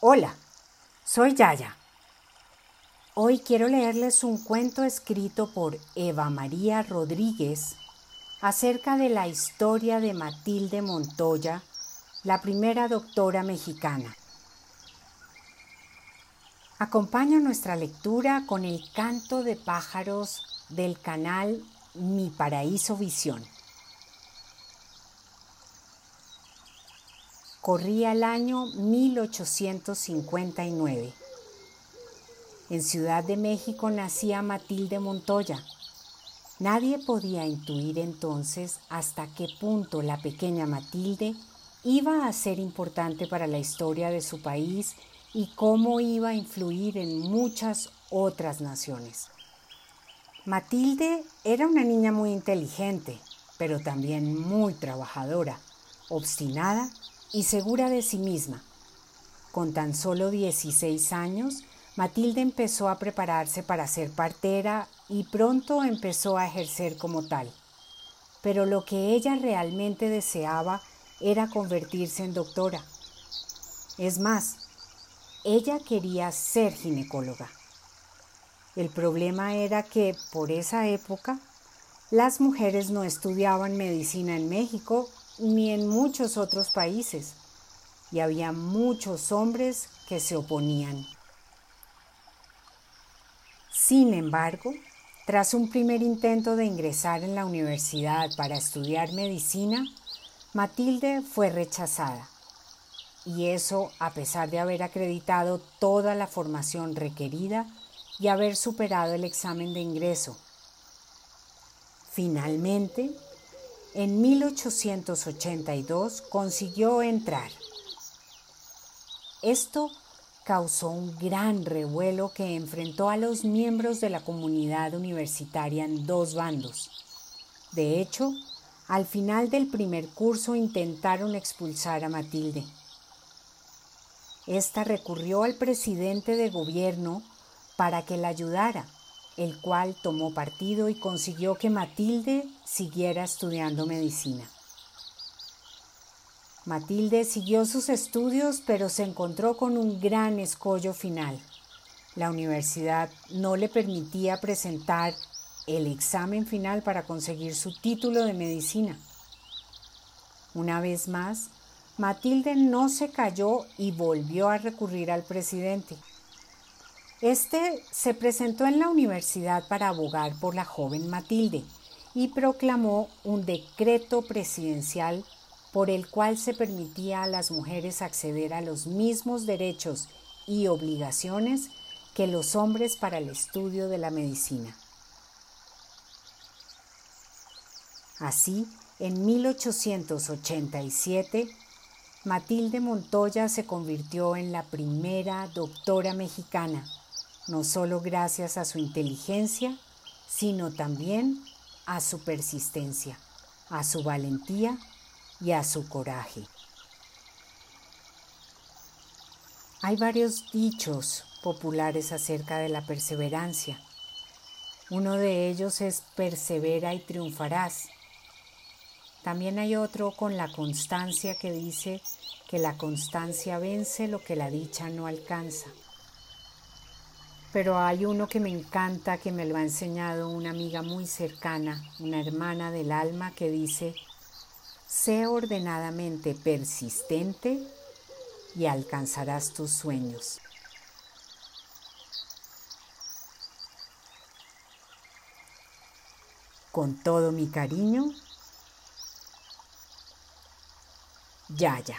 Hola, soy Yaya. Hoy quiero leerles un cuento escrito por Eva María Rodríguez acerca de la historia de Matilde Montoya, la primera doctora mexicana. Acompaña nuestra lectura con el canto de pájaros del canal Mi Paraíso Visión. Corría el año 1859. En Ciudad de México nacía Matilde Montoya. Nadie podía intuir entonces hasta qué punto la pequeña Matilde iba a ser importante para la historia de su país y cómo iba a influir en muchas otras naciones. Matilde era una niña muy inteligente, pero también muy trabajadora, obstinada y segura de sí misma. Con tan solo 16 años, Matilde empezó a prepararse para ser partera y pronto empezó a ejercer como tal. Pero lo que ella realmente deseaba era convertirse en doctora. Es más, ella quería ser ginecóloga. El problema era que por esa época las mujeres no estudiaban medicina en México ni en muchos otros países, y había muchos hombres que se oponían. Sin embargo, tras un primer intento de ingresar en la universidad para estudiar medicina, Matilde fue rechazada. Y eso a pesar de haber acreditado toda la formación requerida y haber superado el examen de ingreso. Finalmente, en 1882 consiguió entrar. Esto causó un gran revuelo que enfrentó a los miembros de la comunidad universitaria en dos bandos. De hecho, al final del primer curso intentaron expulsar a Matilde. Esta recurrió al presidente de gobierno para que la ayudara, el cual tomó partido y consiguió que Matilde siguiera estudiando medicina. Matilde siguió sus estudios, pero se encontró con un gran escollo final. La universidad no le permitía presentar el examen final para conseguir su título de medicina. Una vez más, Matilde no se cayó y volvió a recurrir al presidente. Este se presentó en la universidad para abogar por la joven Matilde y proclamó un decreto presidencial por el cual se permitía a las mujeres acceder a los mismos derechos y obligaciones que los hombres para el estudio de la medicina. Así, en 1887, Matilde Montoya se convirtió en la primera doctora mexicana no solo gracias a su inteligencia, sino también a su persistencia, a su valentía y a su coraje. Hay varios dichos populares acerca de la perseverancia. Uno de ellos es persevera y triunfarás. También hay otro con la constancia que dice que la constancia vence lo que la dicha no alcanza pero hay uno que me encanta, que me lo ha enseñado una amiga muy cercana, una hermana del alma, que dice, sé ordenadamente persistente y alcanzarás tus sueños. Con todo mi cariño, Yaya.